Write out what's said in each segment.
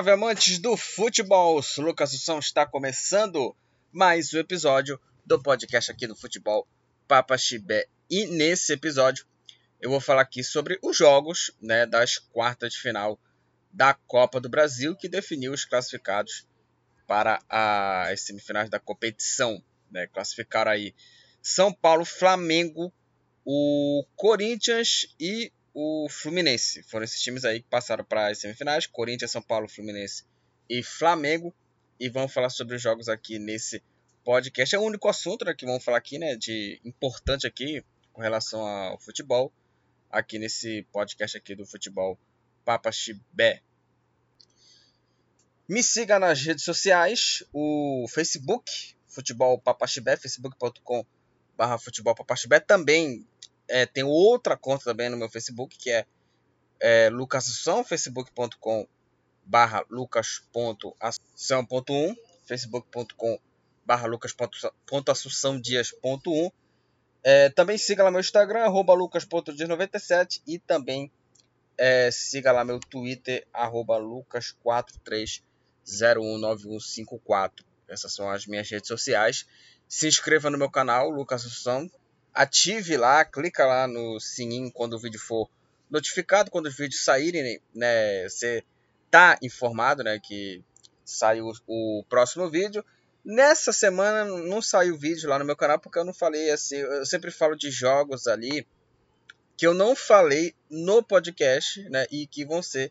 salve amantes do futebol! Lucas Sussão está começando mais um episódio do podcast aqui do Futebol Papa Chibé. E nesse episódio eu vou falar aqui sobre os jogos né, das quartas de final da Copa do Brasil que definiu os classificados para as semifinais da competição. Né? Classificaram aí São Paulo, Flamengo, o Corinthians e o Fluminense. Foram esses times aí que passaram para as semifinais: Corinthians, São Paulo, Fluminense e Flamengo. E vamos falar sobre os jogos aqui nesse podcast. É o único assunto né, que vamos falar aqui, né, de importante aqui com relação ao futebol, aqui nesse podcast aqui do futebol Papa Chibé. Me siga nas redes sociais, o Facebook, Futebol Papaxibé, facebook.com barra Futebol. Também é, tem outra conta também no meu Facebook, que é, é Lucas Assunção, facebook.com barra lucas.assunção.1, facebook.com barra lucas.assunçãodias.1. É, também siga lá meu Instagram, arroba lucas.dias97 e também é, siga lá meu Twitter, arroba lucas43019154. Essas são as minhas redes sociais. Se inscreva no meu canal, Lucas Assunção ative lá, clica lá no sininho quando o vídeo for notificado, quando os vídeos saírem, né, você tá informado, né, que saiu o próximo vídeo. Nessa semana não saiu vídeo lá no meu canal porque eu não falei assim, eu sempre falo de jogos ali que eu não falei no podcast, né, e que vão ser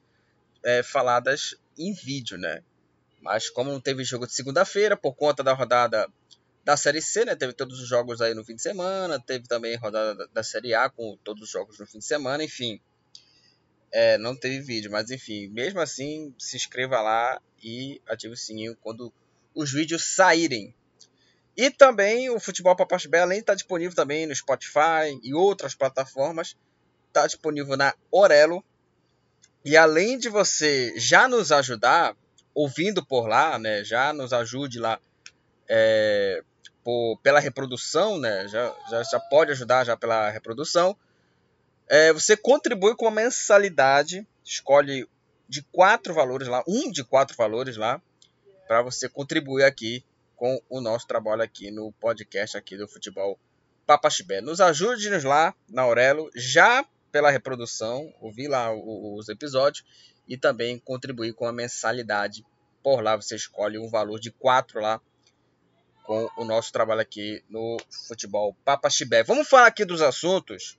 é, faladas em vídeo, né. Mas como não teve jogo de segunda-feira por conta da rodada da Série C, né? Teve todos os jogos aí no fim de semana, teve também rodada da, Série A com todos os jogos no fim de semana, enfim. É, não teve vídeo, mas enfim, mesmo assim, se inscreva lá e ative o sininho quando os vídeos saírem. E também o Futebol Papas de estar disponível também no Spotify e outras plataformas, está disponível na Orelo. E além de você já nos ajudar ouvindo por lá, né, já nos ajude lá é, por, pela reprodução, né? Já, já, já pode ajudar já pela reprodução. É, você contribui com uma mensalidade, escolhe de quatro valores lá, um de quatro valores lá, para você contribuir aqui com o nosso trabalho aqui no podcast aqui do Futebol Papaxibé. Nos ajude-nos lá na Aurelo, já pela reprodução, ouvir lá os episódios e também contribuir com a mensalidade. Por lá você escolhe um valor de quatro lá com o nosso trabalho aqui no Futebol Papa Chibé. Vamos falar aqui dos assuntos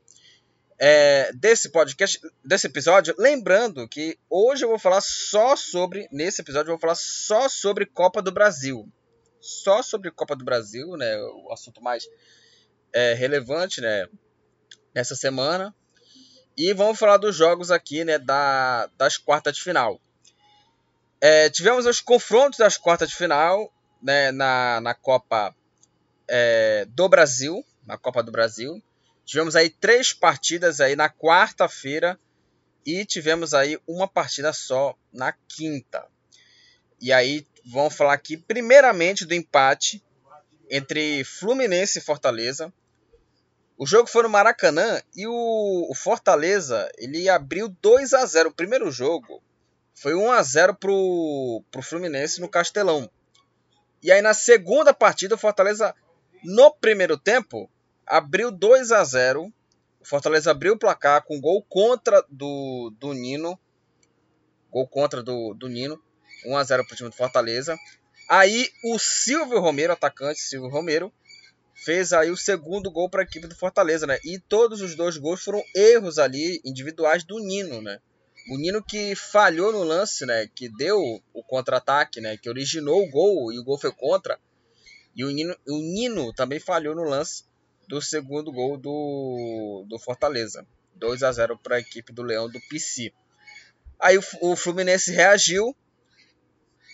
é, desse podcast, desse episódio. Lembrando que hoje eu vou falar só sobre, nesse episódio eu vou falar só sobre Copa do Brasil. Só sobre Copa do Brasil, né? O assunto mais é, relevante, né? Nessa semana. E vamos falar dos jogos aqui, né? Da, das quartas de final. É, tivemos os confrontos das quartas de final né, na, na Copa é, do Brasil, na Copa do Brasil. Tivemos aí três partidas aí na quarta-feira e tivemos aí uma partida só na quinta. E aí vamos falar aqui primeiramente do empate entre Fluminense e Fortaleza. O jogo foi no Maracanã e o, o Fortaleza ele abriu 2 a 0 O primeiro jogo foi 1 a 0 pro, pro Fluminense no Castelão. E aí na segunda partida, o Fortaleza, no primeiro tempo, abriu 2 a 0 O Fortaleza abriu o placar com gol contra do, do Nino. Gol contra do, do Nino. 1 a 0 para o time do Fortaleza. Aí o Silvio Romero, atacante Silvio Romero, fez aí o segundo gol para a equipe do Fortaleza, né? E todos os dois gols foram erros ali individuais do Nino, né? O Nino que falhou no lance, né? Que deu o contra-ataque, né? Que originou o gol e o gol foi contra. E o Nino, o Nino também falhou no lance do segundo gol do, do Fortaleza. 2 a 0 para a equipe do Leão do PC. Aí o, o Fluminense reagiu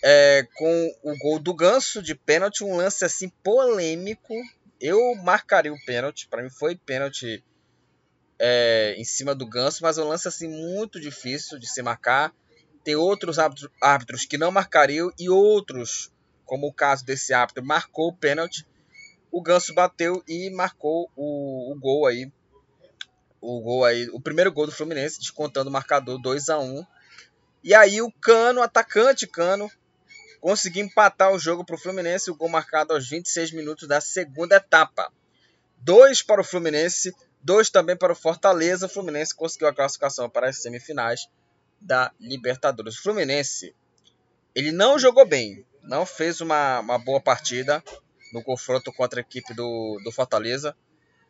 é, com o gol do Ganso de pênalti, um lance assim polêmico. Eu marcaria o pênalti, para mim foi pênalti é, em cima do Ganso, mas é um lance assim muito difícil de se marcar. Tem outros árbitros que não marcariam e outros, como o caso desse árbitro, marcou o pênalti. O Ganso bateu e marcou o, o gol aí. O gol aí, o primeiro gol do Fluminense, descontando o marcador 2 a 1 E aí o Cano, atacante Cano, conseguiu empatar o jogo para o Fluminense, o gol marcado aos 26 minutos da segunda etapa. Dois para o Fluminense, dois também para o Fortaleza. O Fluminense conseguiu a classificação para as semifinais da Libertadores. O Fluminense, ele não jogou bem, não fez uma, uma boa partida no confronto contra a equipe do, do Fortaleza.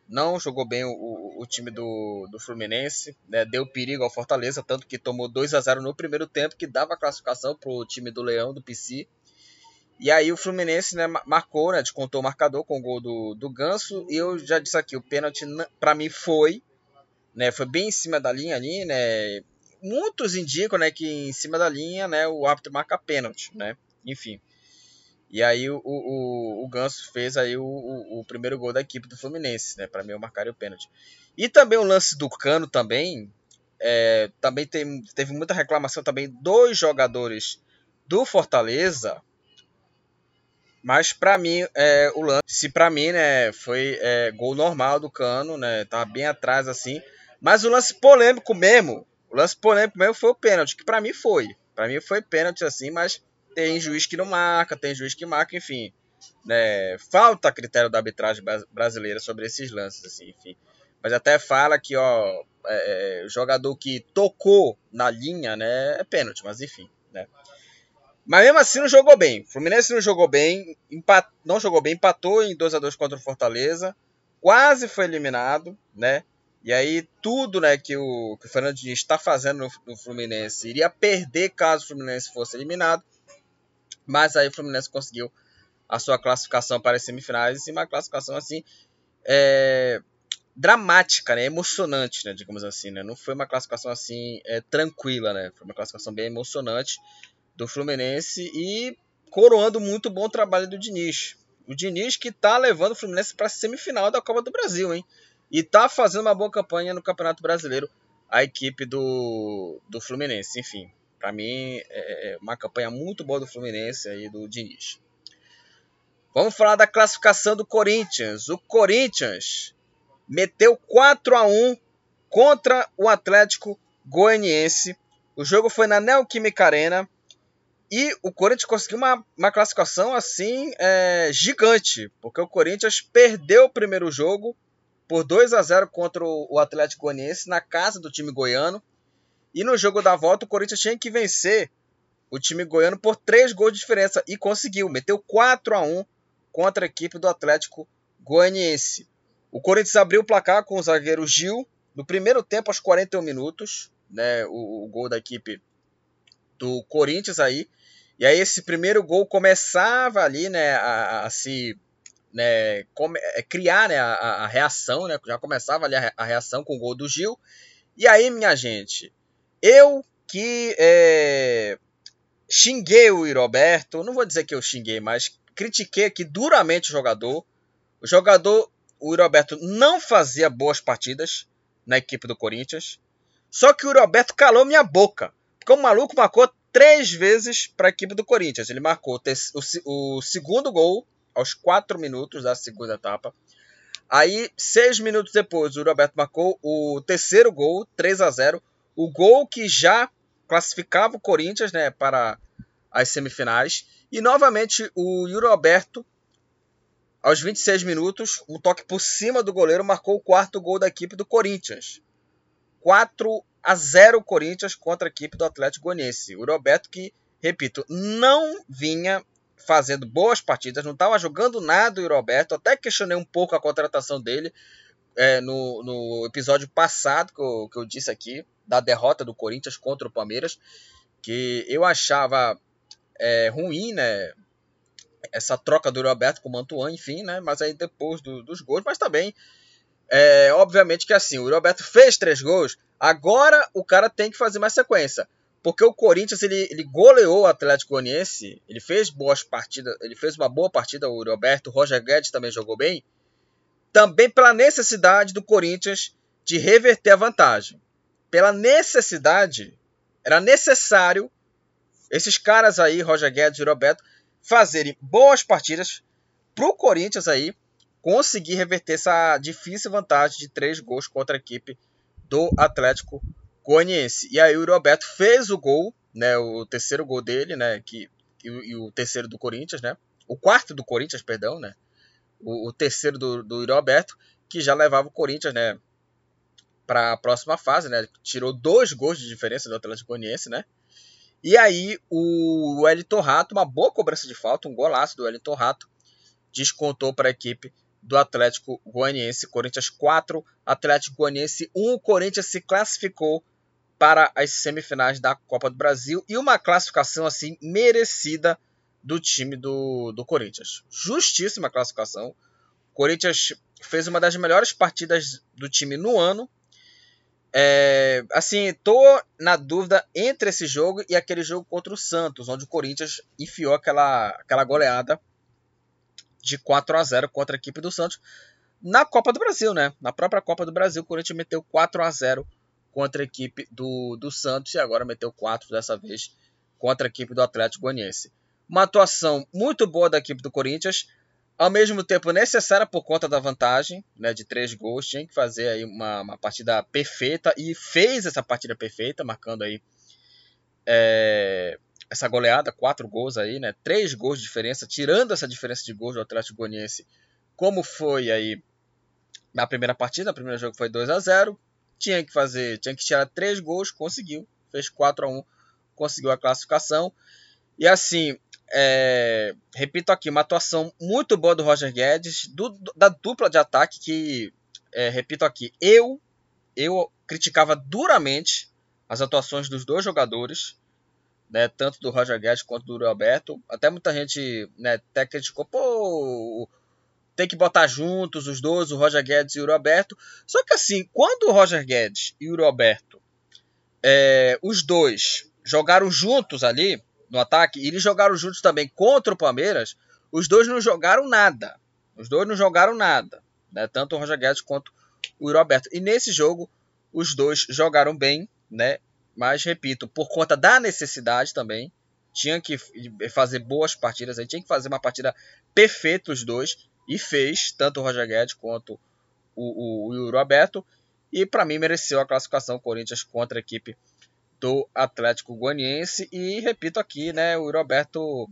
Não jogou bem o, o, time do, do Fluminense, né? deu perigo ao Fortaleza, tanto que tomou 2 a 0 no primeiro tempo, que dava classificação para o time do Leão, do PC. E aí o Fluminense né, marcou, né, descontou o marcador com o gol do, do Ganso. E eu já disse aqui, o pênalti para mim foi, né, foi bem em cima da linha ali, né. Muitos indicam, né, que em cima da linha, né, o árbitro marca pênalti, né. Enfim. E aí o, o, o Ganso fez aí o, o, o primeiro gol da equipe do Fluminense, né, para mim eu marcaria o pênalti. E também o lance do Cano também, é, também tem, teve muita reclamação também dos jogadores do Fortaleza mas para mim, é, o lance, se para mim, né, foi é, gol normal do Cano, né, tava bem atrás assim. Mas o lance polêmico mesmo, o lance polêmico mesmo foi o pênalti, que para mim foi. Para mim foi pênalti assim, mas tem juiz que não marca, tem juiz que marca, enfim. Né, falta critério da arbitragem brasileira sobre esses lances, assim, enfim. Mas até fala que, ó, é, o jogador que tocou na linha, né, é pênalti, mas enfim. Mas mesmo assim não jogou bem. Fluminense não jogou bem, empat... não jogou bem, empatou em 2 a 2 contra o Fortaleza, quase foi eliminado, né? E aí tudo, né, que o, que o Fernando Diniz está fazendo no, no, Fluminense iria perder caso o Fluminense fosse eliminado. Mas aí o Fluminense conseguiu a sua classificação para as semifinais e uma classificação assim é, dramática, né, emocionante, né, digamos assim, né? Não foi uma classificação assim é, tranquila, né? Foi uma classificação bem emocionante do Fluminense e coroando muito bom trabalho do Diniz. O Diniz que está levando o Fluminense para a semifinal da Copa do Brasil, hein? E está fazendo uma boa campanha no Campeonato Brasileiro, a equipe do, do Fluminense. Enfim, para mim é, é uma campanha muito boa do Fluminense e do Diniz. Vamos falar da classificação do Corinthians. O Corinthians meteu 4 a 1 contra o Atlético Goianiense. O jogo foi na Neoquímica Arena. E o Corinthians conseguiu uma, uma classificação assim é, gigante, porque o Corinthians perdeu o primeiro jogo por 2 a 0 contra o Atlético Goianiense na casa do time goiano. E no jogo da volta o Corinthians tinha que vencer o time goiano por 3 gols de diferença e conseguiu, meteu 4 a 1 contra a equipe do Atlético Goianiense. O Corinthians abriu o placar com o zagueiro Gil no primeiro tempo aos 41 minutos, né, o, o gol da equipe do Corinthians aí. E aí esse primeiro gol começava ali, né, a, a se né, come, é, criar né, a, a, reação, né, já começava ali a, reação com o gol do Gil. E aí, minha gente, eu que é, xinguei o Roberto, não vou dizer que eu xinguei, mas critiquei aqui duramente o jogador. O jogador, o Roberto, não fazia boas partidas na equipe do Corinthians. Só que o Roberto calou minha boca. Porque o maluco marcou três vezes para a equipe do Corinthians. Ele marcou o, o segundo gol aos quatro minutos da segunda etapa. Aí, seis minutos depois, o Roberto marcou o terceiro gol, 3 a 0 O gol que já classificava o Corinthians né, para as semifinais. E novamente o Yuri Alberto, aos 26 minutos, um toque por cima do goleiro, marcou o quarto gol da equipe do Corinthians. 4 a 0 Corinthians contra a equipe do Atlético Goianiense. O Roberto que, repito, não vinha fazendo boas partidas, não estava jogando nada o Roberto, até questionei um pouco a contratação dele é, no, no, episódio passado que eu, que eu disse aqui, da derrota do Corinthians contra o Palmeiras, que eu achava é, ruim, né? Essa troca do Roberto com o Mantuan, enfim, né? Mas aí depois do, dos gols, mas também é, obviamente que assim, o Roberto fez três gols, agora o cara tem que fazer mais sequência. Porque o Corinthians ele, ele goleou o Atlético Goianiense, ele fez boas partidas, ele fez uma boa partida, o Roberto, o Roger Guedes também jogou bem, também pela necessidade do Corinthians de reverter a vantagem. Pela necessidade, era necessário esses caras aí, Roger Guedes e Roberto, fazerem boas partidas para o Corinthians aí conseguir reverter essa difícil vantagem de três gols contra a equipe do Atlético Goianiense. E aí o Roberto fez o gol né, o terceiro gol dele, né, que, e, e o terceiro do Corinthians, né, o quarto do Corinthians, perdão, né, o, o terceiro do, do Yuri Alberto, que já levava o Corinthians, né, para a próxima fase, né, tirou dois gols de diferença do Atlético Goianiense, né, e aí o Wellington Rato, uma boa cobrança de falta, um golaço do Wellington Rato, descontou para a equipe do Atlético Goianiense. Corinthians 4, Atlético Goianiense 1. O Corinthians se classificou para as semifinais da Copa do Brasil e uma classificação assim merecida do time do, do Corinthians. Justíssima classificação. O Corinthians fez uma das melhores partidas do time no ano é, assim, tô na dúvida entre esse jogo e aquele jogo contra o Santos, onde o Corinthians enfiou aquela, aquela goleada de 4 a 0 contra a equipe do Santos na Copa do Brasil, né? Na própria Copa do Brasil, o Corinthians meteu 4 a 0 contra a equipe do, do Santos e agora meteu 4 dessa vez contra a equipe do Atlético Goianiense. Uma atuação muito boa da equipe do Corinthians, ao mesmo tempo necessária por conta da vantagem né, de três gols, tinha que fazer aí uma, uma partida perfeita e fez essa partida perfeita, marcando aí é, essa goleada, quatro gols aí, né, três gols de diferença, tirando essa diferença de gols do Atlético Goianiense, como foi aí na primeira partida, o primeiro jogo foi 2 a 0 tinha que fazer, tinha que tirar três gols, conseguiu, fez 4 a 1 conseguiu a classificação. E assim, é, repito aqui, uma atuação muito boa do Roger Guedes, do, da dupla de ataque que, é, repito aqui, eu, eu criticava duramente as atuações dos dois jogadores, né, tanto do Roger Guedes quanto do Alberto. Até muita gente né, até criticou, pô, tem que botar juntos os dois, o Roger Guedes e o Alberto. Só que assim, quando o Roger Guedes e o Alberto, é, os dois jogaram juntos ali, no ataque, e eles jogaram juntos também contra o Palmeiras, os dois não jogaram nada. Os dois não jogaram nada. Né? Tanto o Roger Guedes quanto o Roberto. E nesse jogo, os dois jogaram bem, né? Mas, repito, por conta da necessidade também, tinha que fazer boas partidas, aí tinha que fazer uma partida perfeita os dois, e fez, tanto o Roger Guedes quanto o, o, o Roberto, e para mim mereceu a classificação Corinthians contra a equipe do Atlético Goianiense e repito aqui, né, o Roberto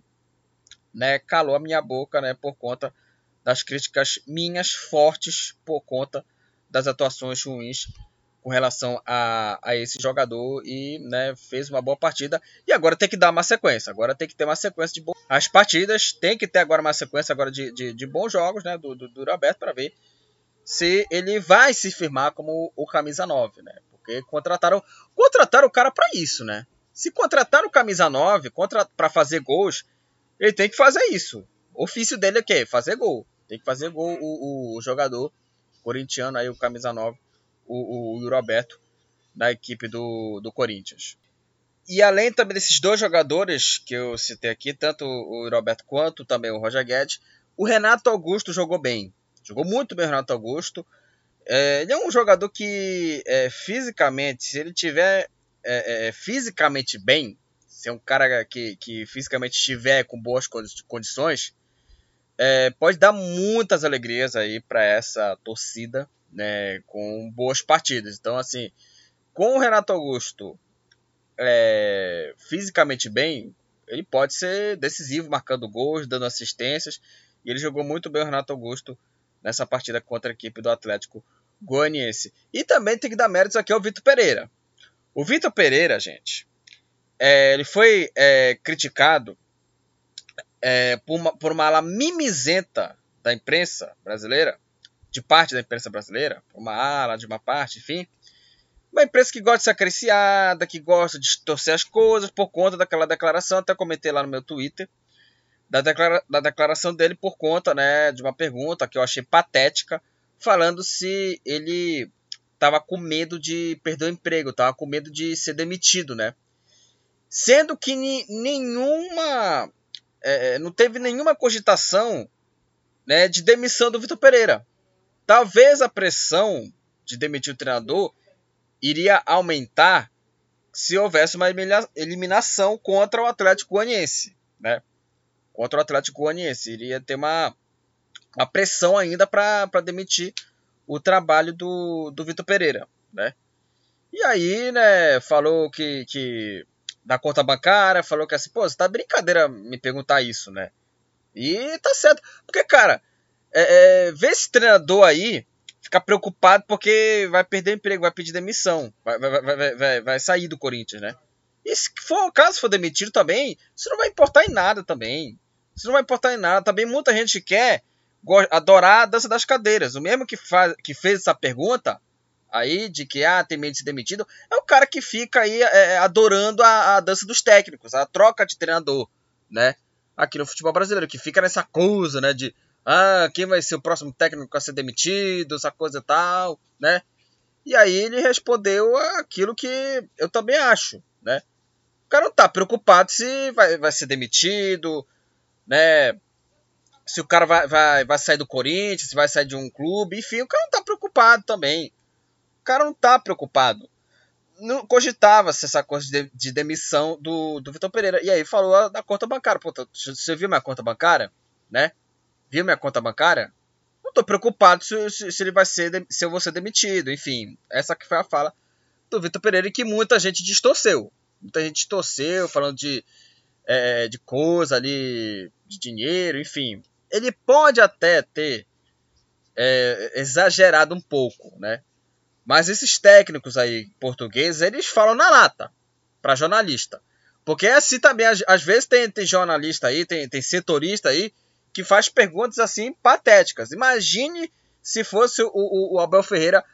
né, calou a minha boca, né, por conta das críticas minhas fortes por conta das atuações ruins com relação a, a esse jogador e né, fez uma boa partida e agora tem que dar uma sequência, agora tem que ter uma sequência de bo... as partidas, tem que ter agora uma sequência agora de, de, de bons jogos, né, do, do, do Roberto para ver se ele vai se firmar como o camisa 9, né? Porque contrataram, contrataram o cara para isso, né? Se contrataram o camisa 9 para fazer gols, ele tem que fazer isso. O ofício dele é o quê? Fazer gol. Tem que fazer gol o, o, jogador corintiano aí, o camisa 9, o, o, Roberto, da equipe do, do Corinthians. E além também desses dois jogadores que eu citei aqui, tanto o Roberto quanto também o Roger Guedes, o Renato Augusto jogou bem. Jogou muito bem o Renato Augusto. É, ele é um jogador que é, fisicamente, se ele tiver é, é, fisicamente bem, se é um cara que, que fisicamente estiver com boas condições, é, pode dar muitas alegrias aí para essa torcida, né, com boas partidas. Então, assim, com o Renato Augusto é, fisicamente bem, ele pode ser decisivo, marcando gols, dando assistências. E ele jogou muito bem o Renato Augusto nessa partida contra a equipe do Atlético Goianiense. E também tem que dar méritos aqui ao Vitor Pereira. O Vitor Pereira, gente, é, ele foi é, criticado é, por, uma, por uma ala mimizenta da imprensa brasileira, de parte da imprensa brasileira, uma ala de uma parte, enfim. Uma imprensa que gosta de ser acariciada, que gosta de torcer as coisas por conta daquela declaração, até comentei lá no meu Twitter, da, declara da declaração dele por conta né, de uma pergunta que eu achei patética, falando se ele estava com medo de perder o emprego, estava com medo de ser demitido, né? Sendo que nenhuma. É, é, não teve nenhuma cogitação né, de demissão do Vitor Pereira. Talvez a pressão de demitir o treinador iria aumentar se houvesse uma eliminação contra o Atlético Goianiense, né? contra o Atlético Goianiense. Iria ter uma, uma pressão ainda para demitir o trabalho do, do Vitor Pereira, né? E aí, né, falou que, que da conta bancária, falou que assim, pô, você tá brincadeira me perguntar isso, né? E tá certo. Porque, cara, é, é, vê esse treinador aí ficar preocupado porque vai perder emprego, vai pedir demissão, vai, vai, vai, vai, vai sair do Corinthians, né? E se for, caso for demitido também, isso não vai importar em nada também. Isso não vai importar em nada. Também muita gente quer adorar a dança das cadeiras. O mesmo que, faz, que fez essa pergunta aí de que ah, tem medo de ser demitido, é o cara que fica aí é, adorando a, a, dança dos técnicos, a troca de treinador, né? Aqui no futebol brasileiro, que fica nessa coisa, né? De ah, quem vai ser o próximo técnico a ser demitido, essa coisa e tal, né? E aí ele respondeu aquilo que eu também acho, né? O cara não tá preocupado se vai, vai ser demitido, né? Se o cara vai, vai, vai sair do Corinthians, se vai sair de um clube, enfim, o cara não tá preocupado também. O cara não tá preocupado. Não cogitava-se essa coisa de, de, demissão do, do Vitor Pereira. E aí falou da conta bancária. Pô, você viu minha conta bancária? Né? Viu minha conta bancária? Não tô preocupado se, se, se ele vai ser, se eu vou ser demitido. Enfim, essa que foi a fala do Vitor Pereira que muita gente distorceu. Muita gente torceu, falando de, é, de coisa ali, de dinheiro, enfim. Ele pode até ter é, exagerado um pouco, né? Mas esses técnicos aí portugueses, eles falam na lata para jornalista. Porque é assim também, às, às vezes tem, tem, jornalista aí, tem, tem setorista aí, que faz perguntas assim patéticas. Imagine se fosse o, o, o Abel Ferreira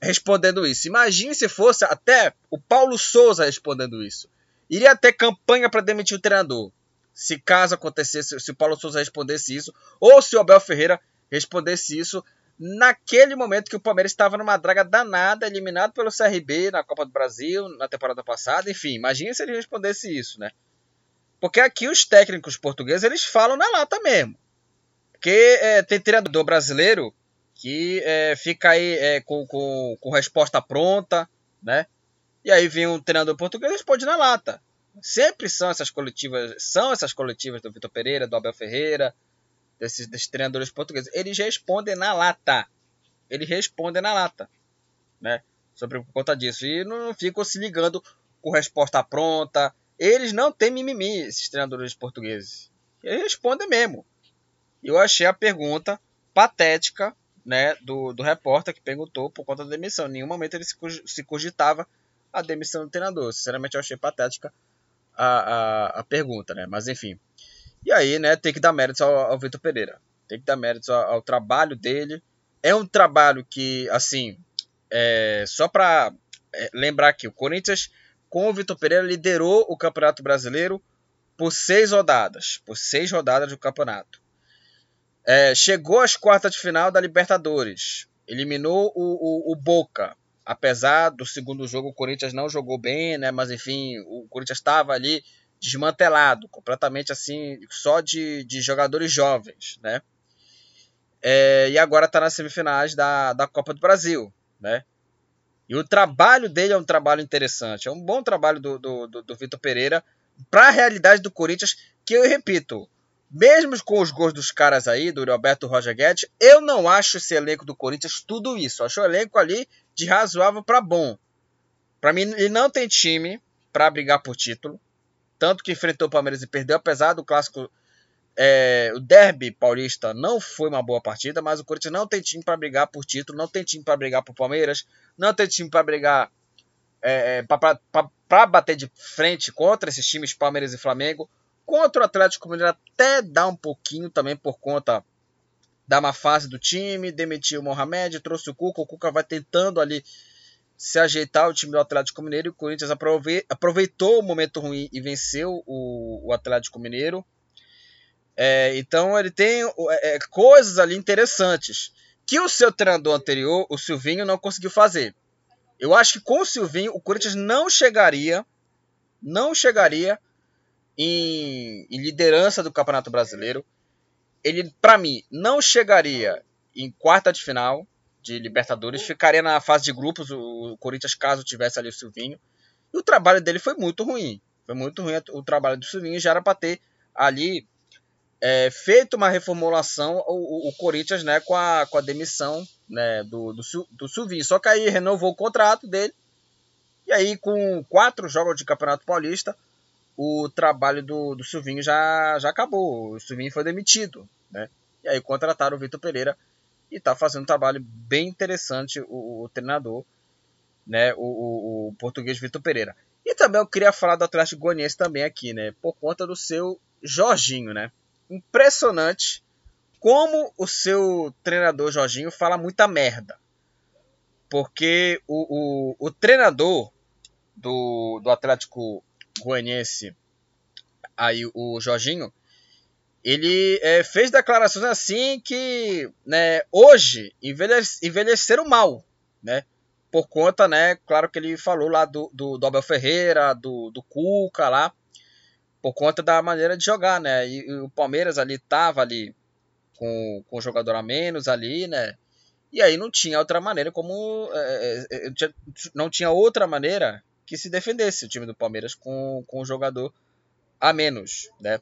respondendo isso. Imagine se fosse até o Paulo Souza respondendo isso. Iria ter campanha para demitir o treinador. Se caso acontecesse, se o Paulo Souza respondesse isso, ou se o Abel Ferreira respondesse isso naquele momento que o Palmeiras estava numa draga danada, eliminado pelo CRB na Copa do Brasil, na temporada passada, enfim, imagine se ele respondesse isso, né? Porque aqui os técnicos portugueses, eles falam na lata mesmo. Porque é, tem treinador brasileiro que é, fica aí é, com, com, com, resposta pronta, né? E aí vem um treinador português e responde na lata. Sempre são essas coletivas, são essas coletivas do Vitor Pereira, do Abel Ferreira, desses, desses treinadores portugueses. Eles respondem na lata. Eles respondem na lata, né? Sobre por conta disso. E não ficam se ligando com resposta pronta. Eles não têm mimimi, esses treinadores portugueses. Eles respondem mesmo. Eu achei a pergunta patética né, do, do repórter que perguntou por conta da demissão. Em nenhum momento ele se, cogitava a demissão do treinador. Sinceramente, eu achei patética a, a, a, pergunta, né? Mas enfim. E aí, né, tem que dar méritos ao, ao Vitor Pereira. Tem que dar méritos ao, ao, trabalho dele. É um trabalho que, assim, é, só para é, lembrar aqui, o Corinthians, com o Vitor Pereira, liderou o Campeonato Brasileiro por seis rodadas. Por seis rodadas do campeonato. É, chegou às quartas de final da Libertadores. Eliminou o, o, o, Boca. Apesar do segundo jogo, o Corinthians não jogou bem, né? Mas enfim, o Corinthians estava ali desmantelado, completamente assim, só de, de jogadores jovens, né? É, e agora está nas semifinais da, da Copa do Brasil, né? E o trabalho dele é um trabalho interessante, é um bom trabalho do, do, do, do Vitor Pereira para a realidade do Corinthians, que eu repito, mesmo com os gols dos caras aí, do Roberto Roger Guedes, eu não acho esse elenco do Corinthians tudo isso. Eu acho o elenco ali de razoável para bom. Para mim, ele não tem time para brigar por título. Tanto que enfrentou o Palmeiras e perdeu, apesar do clássico. É, o derby paulista não foi uma boa partida, mas o Corinthians não tem time para brigar por título, não tem time para brigar por Palmeiras, não tem time para brigar é, é para bater de frente contra esses times Palmeiras e Flamengo. Contra o Atlético Mineiro até dá um pouquinho também por conta da má fase do time, demitiu o Mohamed, trouxe o Cuca, o Cuca vai tentando ali se ajeitar o time do Atlético Mineiro e o Corinthians aproveitou o momento ruim e venceu o, o Atlético Mineiro. É, então ele tem é, é, coisas ali interessantes que o seu treinador anterior, o Silvinho, não conseguiu fazer. Eu acho que com o Silvinho o Corinthians não chegaria, não chegaria em, em liderança do Campeonato Brasileiro. Ele, para mim, não chegaria em quarta de final de Libertadores, ficaria na fase de grupos, o Corinthians, caso tivesse ali o Silvinho. E o trabalho dele foi muito ruim. Foi muito ruim o trabalho do Silvinho, já era para ter ali é, feito uma reformulação o, o, Corinthians né, com, a, com a demissão né, do, do, do Silvinho. Só que aí renovou o contrato dele E aí, com quatro jogos de Campeonato Paulista, o trabalho do, do Silvinho já, já acabou. O Silvinho foi demitido, né? E aí contrataram o Vitor Pereira e está fazendo um trabalho bem interessante o, o treinador, né? O, o, português Vitor Pereira. E também eu queria falar do Atlético Goianiense também aqui, né? Por conta do seu Jorginho, né? Impressionante como o seu treinador Jorginho fala muita merda. Porque o, o, o treinador do, do Atlético Goianiense, aí o Jorginho, ele é, fez declarações assim que né, hoje envelhece, envelheceram mal, né? Por conta, né? Claro que ele falou lá do, do, do Abel Ferreira, do, do Cuca lá, por conta da maneira de jogar, né? E, e o Palmeiras ali tava ali com, com o jogador a menos ali, né? E aí não tinha outra maneira como. É, é, é não tinha outra maneira que se defendesse o time do Palmeiras com, com o jogador a menos, né?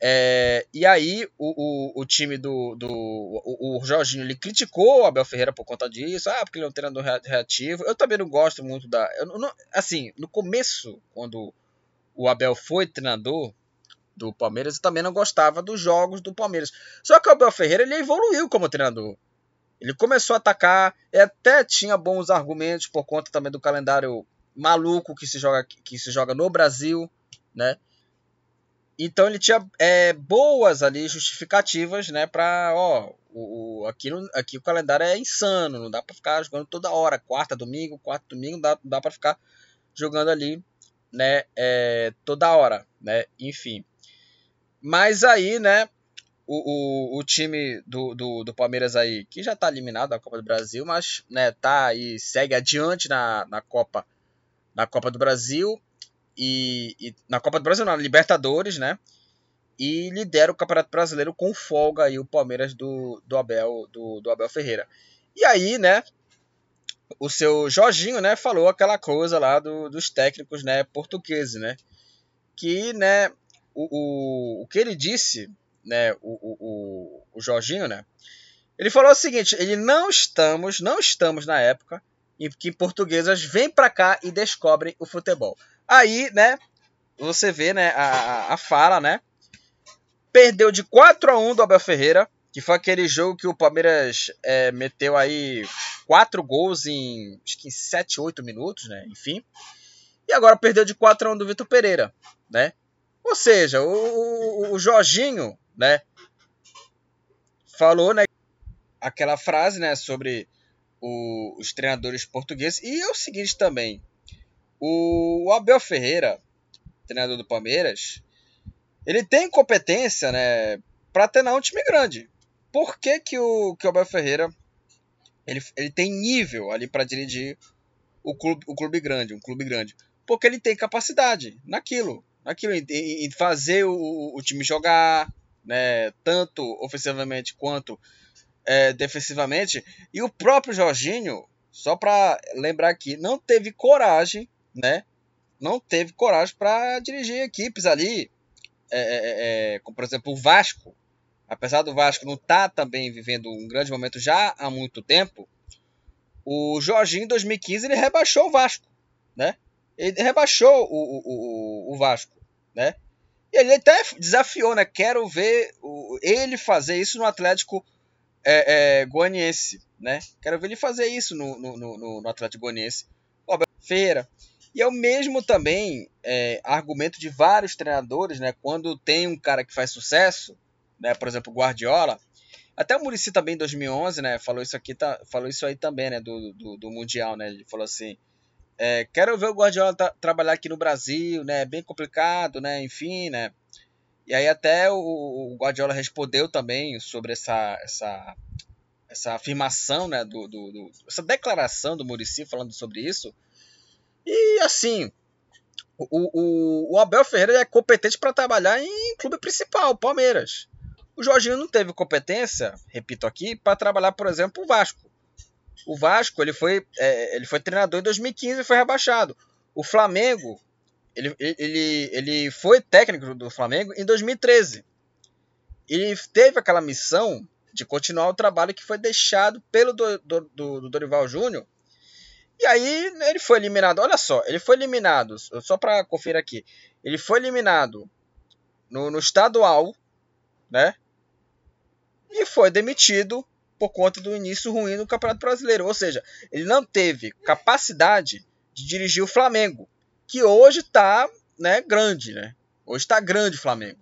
É, e aí o, o, o time do, do o, o, Jorginho ele criticou o Abel Ferreira por conta disso, ah, porque ele é um treinador reativo. Eu também não gosto muito da, não, assim, no começo quando o Abel foi treinador do Palmeiras, eu também não gostava dos jogos do Palmeiras. Só que o Abel Ferreira ele evoluiu como treinador. Ele começou a atacar, até tinha bons argumentos por conta também do calendário maluco que se joga que se joga no Brasil, né? Então ele tinha é, boas ali justificativas, né, para ó, o, o, aqui, aqui o calendário é insano, não dá para ficar jogando toda hora, quarta, domingo, quarto, domingo, dá, dá para ficar jogando ali, né, é, toda hora, né, enfim. Mas aí, né, o, o, o time do, do, do Palmeiras aí, que já está eliminado da Copa do Brasil, mas, né, tá aí, segue adiante na, na Copa na Copa do Brasil e, e, na Copa do Brasil, na Libertadores, né? E lidera o Campeonato Brasileiro com folga aí o Palmeiras do, do Abel do, do Abel Ferreira. E aí, né? O seu Jorginho, né? Falou aquela coisa lá do, dos técnicos, né? Portugueses, né? Que, né? O, o, o que ele disse, né? O, o, o Jorginho, né? Ele falou o seguinte: ele não estamos, não estamos na época em que portuguesas vêm para cá e descobrem o futebol. Aí, né, você vê, né, a, a fala, né? Perdeu de 4 a 1 do Abel Ferreira, que foi aquele jogo que o Palmeiras é, meteu aí quatro gols em, acho que em 7, 8 minutos, né? Enfim. E agora perdeu de 4 a 1 do Vitor Pereira, né? Ou seja, o, o, o Jorginho, né? Falou, né? Aquela frase, né? Sobre o, os treinadores portugueses. E é o seguinte também. O Abel Ferreira, treinador do Palmeiras, ele tem competência, né, para treinar um time grande. Por que, que, o, que o Abel Ferreira ele, ele tem nível ali para dirigir o clube, o clube grande, um clube grande? Porque ele tem capacidade naquilo, naquilo em, em fazer o, o time jogar, né, tanto ofensivamente quanto é, defensivamente. E o próprio Jorginho, só para lembrar aqui, não teve coragem né? Não teve coragem para dirigir equipes ali, é, é, é, é, como por exemplo o Vasco. Apesar do Vasco não estar tá também vivendo um grande momento já há muito tempo, o Jorginho em 2015 ele rebaixou o Vasco, né? Ele rebaixou o, o, o, Vasco, né? E ele até desafiou, né? Quero ver ele fazer isso no Atlético é, é, Goianiense, né? Quero ver ele fazer isso no, no, no, no Atlético Goianiense. Feira. E é o mesmo também é, argumento de vários treinadores, né? Quando tem um cara que faz sucesso, né? Por exemplo, Guardiola. Até o Murici também em 2011, né? Falou isso aqui, tá, falou isso aí também, né? Do, do, do mundial, né? Ele falou assim: é, quero ver o Guardiola tra trabalhar aqui no Brasil, né? Bem complicado, né? Enfim, né? E aí até o, o Guardiola respondeu também sobre essa essa essa afirmação, né? Do, do, do essa declaração do Murici falando sobre isso. E assim, o, o, o Abel Ferreira é competente para trabalhar em clube principal, Palmeiras. O Jorginho não teve competência, repito aqui, para trabalhar, por exemplo, o Vasco. O Vasco ele foi, é, ele foi treinador em 2015 e foi rebaixado. O Flamengo ele, ele, ele foi técnico do Flamengo em 2013. Ele teve aquela missão de continuar o trabalho que foi deixado pelo do, do, do Dorival Júnior E aí ele foi eliminado. Olha só, ele foi eliminado. Só para conferir aqui. Ele foi eliminado no, no estadual, né? E foi demitido por conta do início ruim no Campeonato Brasileiro. Ou seja, ele não teve capacidade de dirigir o Flamengo, que hoje está né, grande, né? Hoje está grande o Flamengo.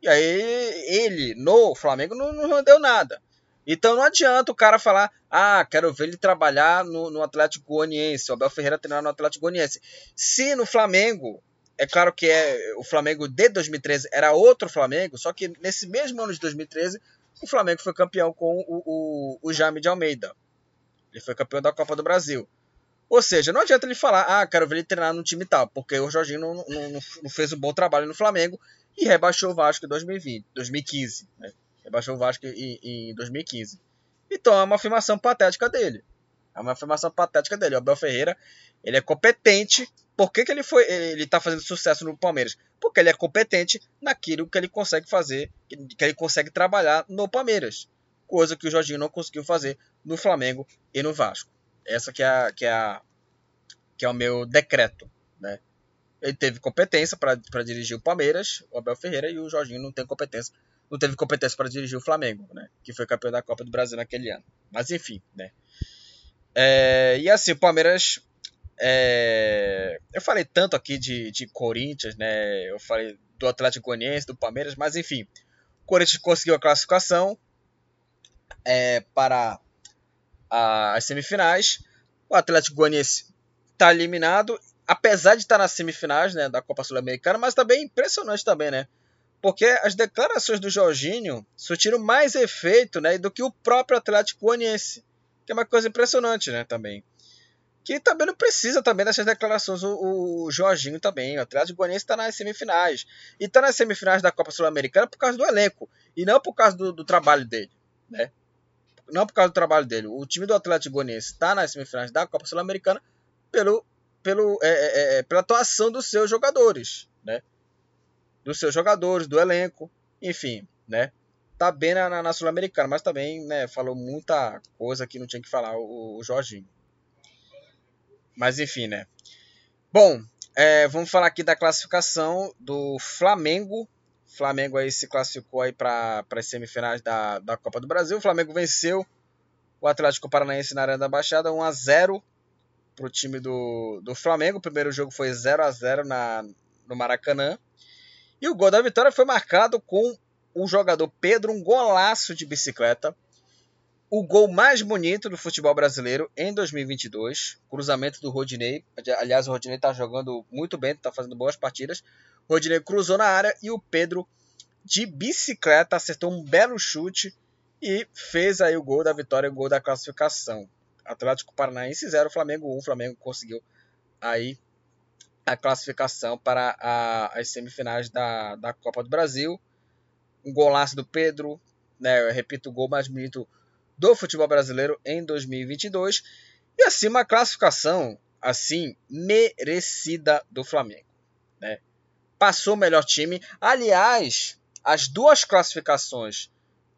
E aí ele, no Flamengo, não, não nada. Então não adianta o cara falar, ah, quero ver ele trabalhar no, no Atlético Goianiense, o Abel Ferreira treinar no Atlético Goianiense. Se no Flamengo, é claro que é o Flamengo de 2013 era outro Flamengo, só que nesse mesmo ano de 2013, o Flamengo foi campeão com o, o, o Jaime de Almeida. Ele foi campeão da Copa do Brasil. Ou seja, não adianta ele falar, ah, quero ver ele treinar no time tal, porque o Jorginho não, não, não fez um bom trabalho no Flamengo e rebaixou o Vasco em 2020, 2015. Né? Rebaixou o Vasco em, em 2015. Então é uma afirmação patética dele. É uma afirmação patética dele. O Abel Ferreira, ele é competente. Por que, que ele foi, ele está fazendo sucesso no Palmeiras? Porque ele é competente naquilo que ele consegue fazer, que ele consegue trabalhar no Palmeiras. Coisa que o Jorginho não conseguiu fazer no Flamengo e no Vasco. Essa que é, que é, que é o meu decreto, né? Ele teve competência para dirigir o Palmeiras, o Abel Ferreira, e o Jorginho não tem competência, não teve competência para dirigir o Flamengo, né? Que foi campeão da Copa do Brasil naquele ano. Mas enfim, né? É, e assim, o Palmeiras. É, eu falei tanto aqui de, de Corinthians, né? Eu falei do Atlético Goianiense, do Palmeiras, mas enfim. O Corinthians conseguiu a classificação é, para a, as semifinais. O Atlético Goianiense está eliminado apesar de estar nas semifinais né, da Copa Sul-Americana, mas também impressionante também, né? Porque as declarações do Jorginho surtiram mais efeito né, do que o próprio Atlético Goianiense, que é uma coisa impressionante, né, também. Que também não precisa também dessas declarações o, o Jorginho também. O Atlético Goianiense está nas semifinais. E está nas semifinais da Copa Sul-Americana por causa do elenco, e não por causa do, do trabalho dele, né? Não por causa do trabalho dele. O time do Atlético Goianiense está nas semifinais da Copa Sul-Americana pelo pelo, é, é, é, pela atuação dos seus jogadores, né? Dos seus jogadores, do elenco, enfim, né? Tá bem na, na Sul-Americana, mas também, né, falou muita coisa que não tinha que falar o, o Jorginho. Mas enfim, né? Bom, é, vamos falar aqui da classificação do Flamengo. Flamengo aí se classificou aí para as semifinais da, da Copa do Brasil. O Flamengo venceu o Atlético Paranaense na Arena da Baixada 1 a 0 para o time do, do Flamengo. O primeiro jogo foi 0 a 0 na, no Maracanã. E o gol da vitória foi marcado com o jogador Pedro, um golaço de bicicleta. O gol mais bonito do futebol brasileiro em 2022. Cruzamento do Rodinei. Aliás, o Rodinei está jogando muito bem, está fazendo boas partidas. O Rodinei cruzou na área e o Pedro, de bicicleta, acertou um belo chute e fez aí o gol da vitória, o gol da classificação. Atlético Paranaense 0, Flamengo 1. O Flamengo conseguiu aí a classificação para a, as semifinais da, da Copa do Brasil. Um golaço do Pedro, né, eu repito, o gol mais bonito do futebol brasileiro em 2022. E assim, uma classificação assim merecida do Flamengo. Né? Passou o melhor time. Aliás, as duas classificações,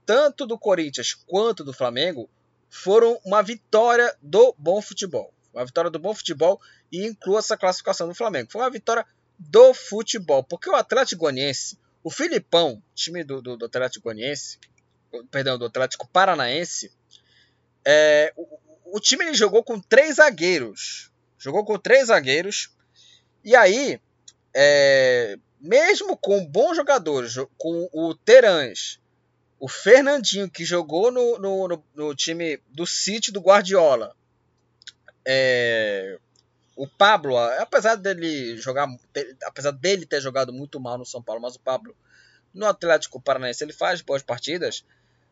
tanto do Corinthians quanto do Flamengo, foram uma vitória do bom futebol. Uma vitória do bom futebol e inclua essa classificação do Flamengo. Foi uma vitória do futebol, porque o Atlético Goianiense, o Filipão, time do, do, do Atlético Goianiense, perdão, do Atlético Paranaense, é, o, o, time ele jogou com três zagueiros. Jogou com três zagueiros. E aí, é, mesmo com bons jogadores, com o Terãs, o Fernandinho, que jogou no, no, no, no time do City do Guardiola. É, o Pablo, apesar dele jogar, apesar dele ter jogado muito mal no São Paulo, mas o Pablo no Atlético Paranaense ele faz boas partidas.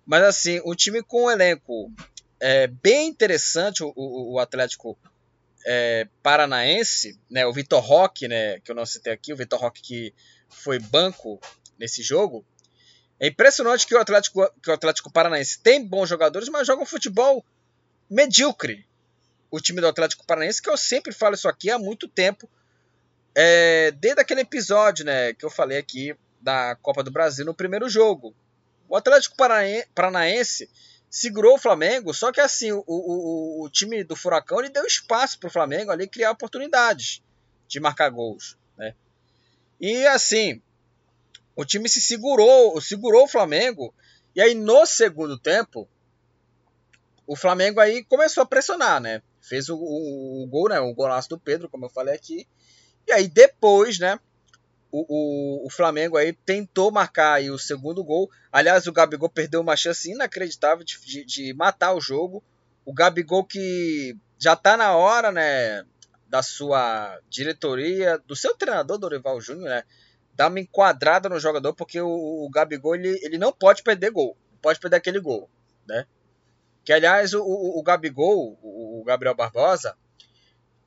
Mas assim, o time com um elenco é, bem interessante, o, o Atlético é, Paranaense, né, o Vitor Roque, né, que eu não citei aqui, o Vitor Roque que foi banco nesse jogo, é impressionante que o Atlético, que o Atlético Paranaense tem bons jogadores, mas joga um futebol medíocre. O time do Atlético Paranaense, que eu sempre falo isso aqui há muito tempo, é, desde aquele episódio né, que eu falei aqui da Copa do Brasil no primeiro jogo. O Atlético Paranaense segurou o Flamengo, só que assim, o, o, o time do Furacão ele deu espaço para o Flamengo ali criar oportunidades de marcar gols, né? E assim, o time se segurou, segurou o Flamengo, e aí no segundo tempo, o Flamengo aí começou a pressionar, né? Fez o, o, o gol, né? O golaço do Pedro, como eu falei aqui. E aí depois, né? O, o, o, Flamengo aí tentou marcar aí o segundo gol. Aliás, o Gabigol perdeu uma chance inacreditável de, de, de matar o jogo. O Gabigol que já tá na hora, né? Da sua diretoria, do seu treinador, Dorival Júnior, né? Dar uma enquadrada no jogador, porque o, o Gabigol ele, ele não pode perder gol. Não pode perder aquele gol, né? Que aliás, o, o, o Gabigol, o, o Gabriel Barbosa,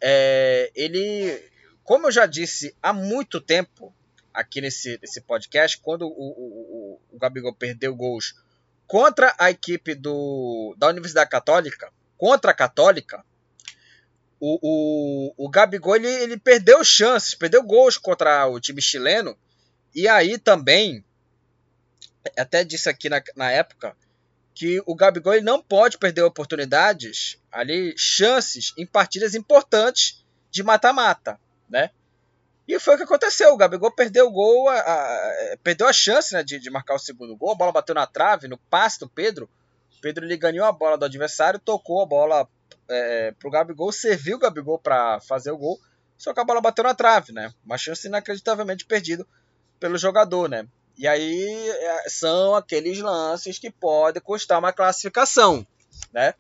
é, ele como eu já disse há muito tempo aqui nesse, nesse podcast, quando o, o, o, o Gabigol perdeu gols contra a equipe do, da Universidade Católica, contra a Católica, o, o, o Gabigol ele, ele perdeu chances, perdeu gols contra o time chileno, e aí também, até disse aqui na, na época, que o Gabigol ele não pode perder oportunidades, ali, chances em partidas importantes de mata-mata né? E foi o que aconteceu. O Gabigol perdeu o gol, a, a, perdeu a chance né, de, de, marcar o segundo gol. A bola bateu na trave, no passe do Pedro. O Pedro ele ganhou a bola do adversário, tocou a bola é, pro Gabigol, serviu o Gabigol para fazer o gol. Só que a bola bateu na trave, né? Uma chance inacreditavelmente perdida pelo jogador, né? E aí é, são aqueles lances que podem custar uma classificação, né?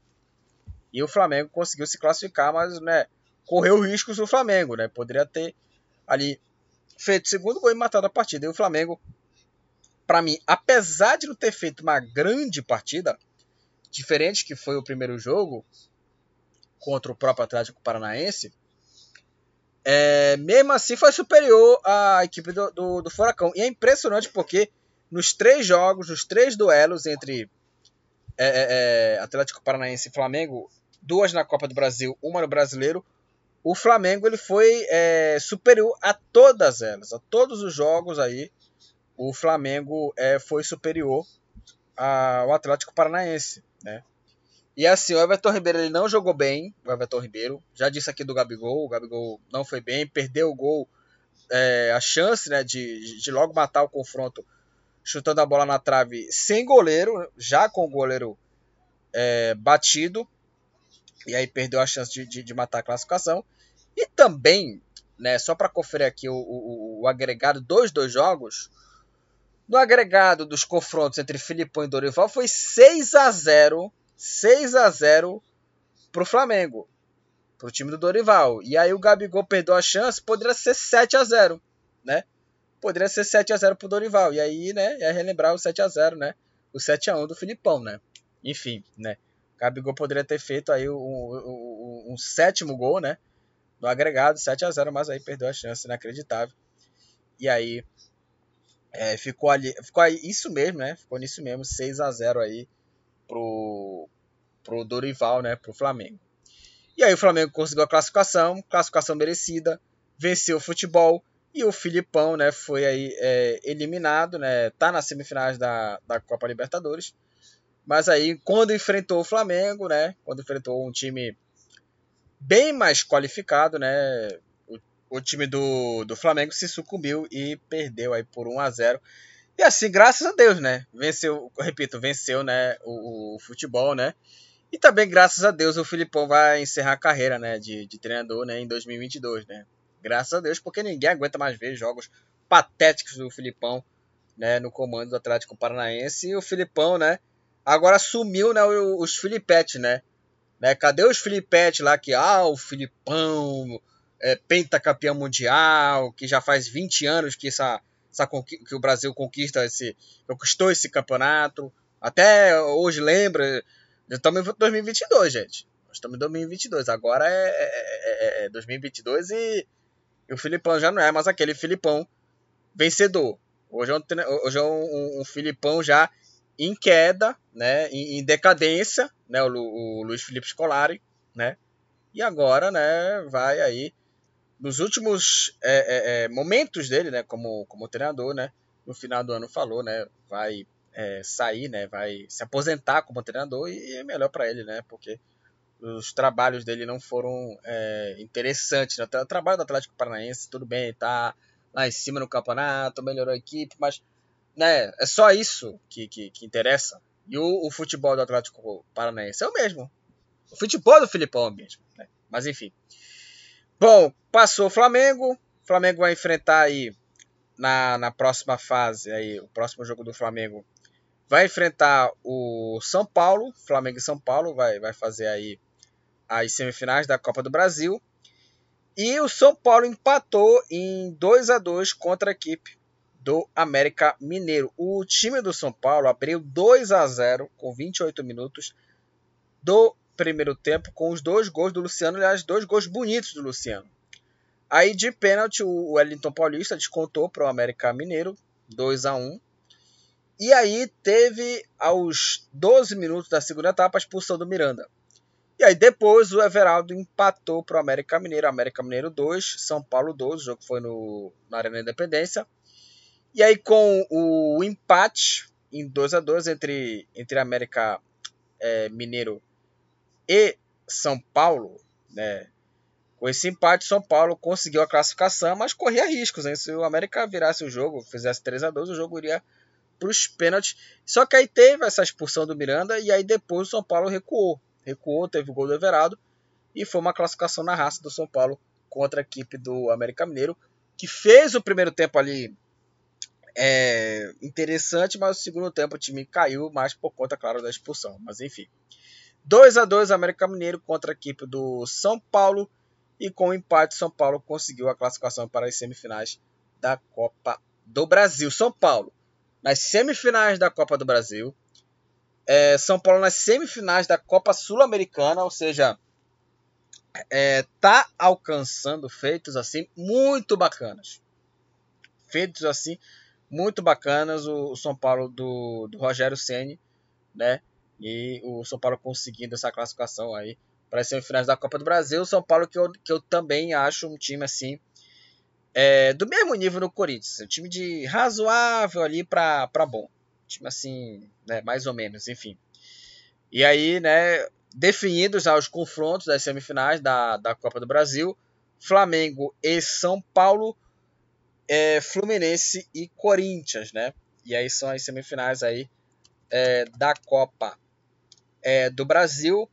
E o Flamengo conseguiu se classificar, mas né, correu riscos o Flamengo, né? Poderia ter ali feito o segundo gol e matado a partida. E o Flamengo, para mim, apesar de não ter feito uma grande partida, diferente que foi o primeiro jogo contra o próprio Atlético Paranaense, é, mesmo assim foi superior à equipe do, do, do Furacão. E é impressionante porque nos três jogos, nos três duelos entre é, é, é Atlético Paranaense e Flamengo, duas na Copa do Brasil, uma no Brasileiro, o Flamengo ele foi é, superior a todas elas, a todos os jogos aí. O Flamengo é, foi superior ao Atlético Paranaense, né? E assim, o Everton Ribeiro ele não jogou bem, o Everton Ribeiro. Já disse aqui do Gabigol, o Gabigol não foi bem, perdeu o gol, é, a chance né, de, de logo matar o confronto, chutando a bola na trave sem goleiro, já com o goleiro é, batido e aí perdeu a chance de, de, de matar a classificação. E também, né, só para conferir aqui o, o, o, agregado dos dois jogos, no agregado dos confrontos entre Filipão e Dorival foi 6 a 0 6 a 0 pro Flamengo, pro time do Dorival. E aí o Gabigol perdeu a chance, poderia ser 7 a 0 né? Poderia ser 7 a 0 pro Dorival. E aí, né, é relembrar o 7 a 0 né? O 7 a 1 do Filipão, né? Enfim, né? Gabigol poderia ter feito aí um, um, um, sétimo gol, né? No agregado, 7 a 0 mas aí perdeu a chance, inacreditável. E aí é, ficou ali, ficou aí, isso mesmo, né? Ficou nisso mesmo, 6 a 0 aí pro, pro Dorival, né? Pro Flamengo. E aí o Flamengo conseguiu a classificação, classificação merecida, venceu o futebol e o Filipão, né? Foi aí é, eliminado, né? Tá nas semifinais da, da Copa Libertadores mas aí, quando enfrentou o Flamengo, né? Quando enfrentou um time bem mais qualificado, né? O, o time do, do Flamengo se sucumbiu e perdeu aí por 1 a 0 E assim, graças a Deus, né? Venceu, repito, venceu, né? O, o futebol, né? E também, graças a Deus, o Filipão vai encerrar a carreira, né? De, de treinador, né? Em 2022, né? Graças a Deus, porque ninguém aguenta mais ver jogos patéticos do Filipão, né? No comando do Atlético Paranaense. E o Filipão, né? Agora sumiu, né, os Filipetes, né? né? Cadê os Filipetes lá que, ah, o Filipão, é, pentacampeão mundial, que já faz 20 anos que, essa, essa, que o Brasil conquista esse, conquistou esse campeonato. Até hoje lembra, estamos em 2022, gente. Estamos em 2022, agora é, é, é 2022 e, e, o Filipão já não é mais aquele Filipão vencedor. Hoje é um, hoje é um, um, um Filipão já em queda, né, em, em decadência, né, o, o, Luiz Felipe Scolari, né, e agora, né, vai aí nos últimos é, é, é, momentos dele, né, como, como treinador, né, no final do ano falou, né, vai é, sair, né? Vai se aposentar como treinador e é melhor para ele, né? Porque os trabalhos dele não foram é, interessantes. Né? O trabalho do Atlético Paranaense, tudo bem, tá lá em cima no campeonato, melhorou a equipe, mas né, é só isso que, que, que interessa. E o, o, futebol do Atlético Paranaense é o mesmo. O futebol do Filipão é o mesmo. Né? Mas enfim. Bom, passou o Flamengo. O Flamengo vai enfrentar aí na, na próxima fase, aí, o próximo jogo do Flamengo vai enfrentar o São Paulo, Flamengo e São Paulo, vai, vai fazer aí as semifinais da Copa do Brasil. E o São Paulo empatou em 2 a 2 contra a equipe do América Mineiro. O time do São Paulo abriu 2 a 0 com 28 minutos do primeiro tempo com os dois gols do Luciano, aliás, dois gols bonitos do Luciano. Aí de pênalti o Wellington Paulista descontou para o América Mineiro 2 a 1. E aí teve aos 12 minutos da segunda etapa a expulsão do Miranda. E aí depois o Everaldo empatou para o América Mineiro. América Mineiro 2, São Paulo 2. O jogo foi no, na Arena Independência. E aí com o empate em 2 a 2 entre, entre América é, Mineiro e São Paulo, né? Com esse empate, São Paulo conseguiu a classificação, mas corria riscos. Hein? Se o América virasse o jogo, fizesse 3 a 2 o jogo iria para os pênaltis. Só que aí teve essa expulsão do Miranda e aí depois o São Paulo recuou recuou, teve o gol do Everaldo e foi uma classificação na raça do São Paulo contra a equipe do América Mineiro, que fez o primeiro tempo ali é, interessante, mas o segundo tempo o time caiu mais por conta, claro, da expulsão. Mas enfim. 2 a 2 América Mineiro contra a equipe do São Paulo e com o empate São Paulo conseguiu a classificação para as semifinais da Copa do Brasil. São Paulo nas semifinais da Copa do Brasil é, São Paulo nas semifinais da Copa Sul-Americana, ou seja, é, tá alcançando feitos assim muito bacanas. Feitos assim muito bacanas o, o São Paulo do, do Rogério Ceni, né? E o São Paulo conseguindo essa classificação aí para as semifinais da Copa do Brasil. O São Paulo que eu, que eu também acho um time assim é, do mesmo nível do Corinthians, um time de razoável ali para bom time assim, né, mais ou menos, enfim. E aí, né, definidos já os confrontos das semifinais da, da Copa do Brasil, Flamengo e São Paulo, é, Fluminense e Corinthians, né? E aí são as semifinais aí é, da Copa é, do Brasil.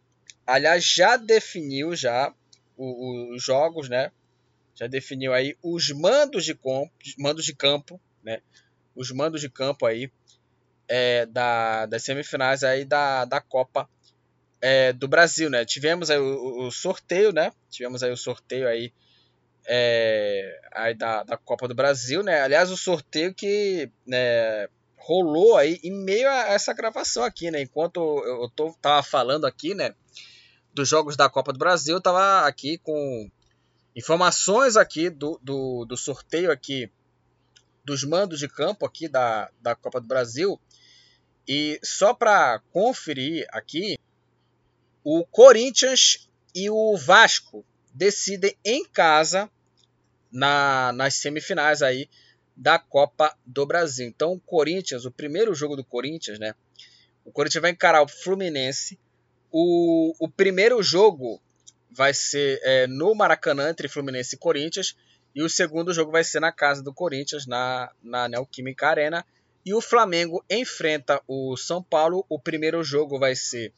Aliás, já definiu já os jogos, né? Já definiu aí os mandos de campo, mandos de campo, né? Os mandos de campo aí é, da, das semifinais aí da, da Copa é, do Brasil, né? Tivemos aí o, o, sorteio, né? Tivemos aí o sorteio aí, é, aí da, da Copa do Brasil, né? Aliás, o sorteio que né, rolou aí em meio a essa gravação aqui, né? Enquanto eu, tô, tava falando aqui, né? Dos jogos da Copa do Brasil, eu tava aqui com informações aqui do, do, do sorteio aqui dos mandos de campo aqui da, da Copa do Brasil. E só para conferir aqui, o Corinthians e o Vasco decidem em casa na, nas semifinais aí da Copa do Brasil. Então, o Corinthians, o primeiro jogo do Corinthians, né? O Corinthians vai encarar o Fluminense. O, o primeiro jogo vai ser é, no Maracanã entre Fluminense e Corinthians. E o segundo jogo vai ser na casa do Corinthians, na, na Neoquímica Arena. E o Flamengo enfrenta o São Paulo. O primeiro jogo vai ser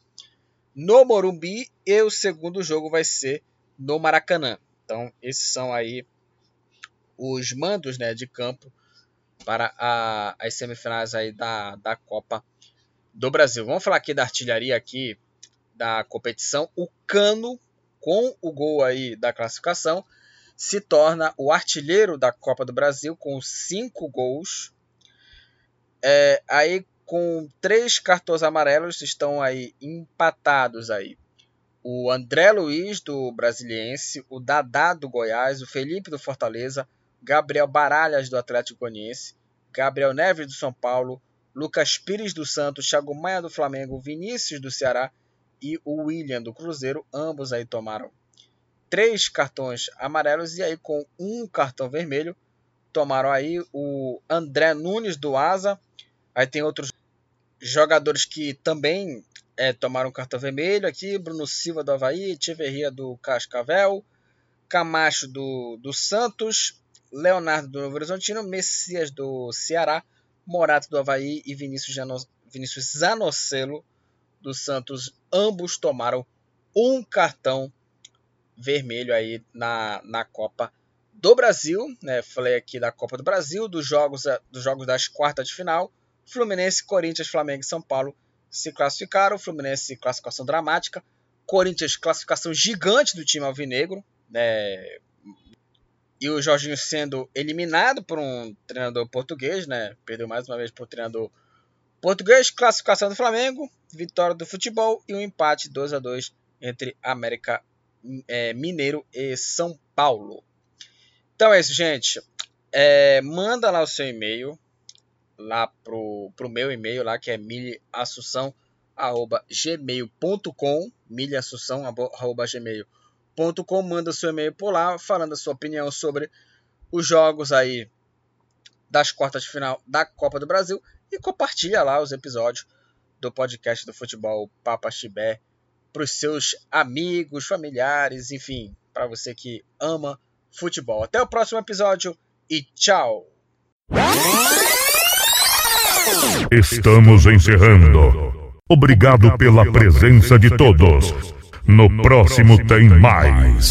no Morumbi e o segundo jogo vai ser no Maracanã. Então, esses são aí os mandos né, de campo para a, as semifinais aí da, da Copa do Brasil. Vamos falar aqui da artilharia aqui da competição. O Cano, com o gol aí da classificação, se torna o artilheiro da Copa do Brasil com cinco gols. É, aí com três cartões amarelos estão aí empatados aí. O André Luiz do Brasiliense, o Dadá do Goiás, o Felipe do Fortaleza, Gabriel Baralhas do Atlético Goianiense, Gabriel Neves do São Paulo, Lucas Pires do Santos, Thiago Maia do Flamengo, Vinícius do Ceará e o William do Cruzeiro, ambos aí tomaram três cartões amarelos e aí com um cartão vermelho tomaram aí o André Nunes do Asa, Aí tem outros jogadores que também é, tomaram cartão vermelho aqui: Bruno Silva do Havaí, Tiverria do Cascavel, Camacho do, do Santos, Leonardo do Novo Horizontino, Messias do Ceará, Morato do Havaí e Vinícius, Jano, Vinícius Zanocelo do Santos. Ambos tomaram um cartão vermelho aí na, na Copa do Brasil. Né? Falei aqui da Copa do Brasil, dos jogos, dos jogos das quartas de final. Fluminense, Corinthians, Flamengo e São Paulo se classificaram. Fluminense, classificação dramática. Corinthians, classificação gigante do time alvinegro. Né? E o Jorginho sendo eliminado por um treinador português, né? Perdeu mais uma vez por treinador português. Classificação do Flamengo, vitória do futebol e um empate 2 a 2 entre América é, Mineiro e São Paulo. Então é isso, gente. É, manda lá o seu e-mail lá pro, pro meu e-mail lá que é milhaassunção@gmail.com, milhaassunção@gmail.com, manda seu e-mail por lá falando a sua opinião sobre os jogos aí das quartas de final da Copa do Brasil e compartilha lá os episódios do podcast do futebol Papa Chibé para os seus amigos, familiares, enfim, para você que ama futebol. Até o próximo episódio e tchau! Estamos encerrando. Obrigado pela presença de todos. No próximo tem mais.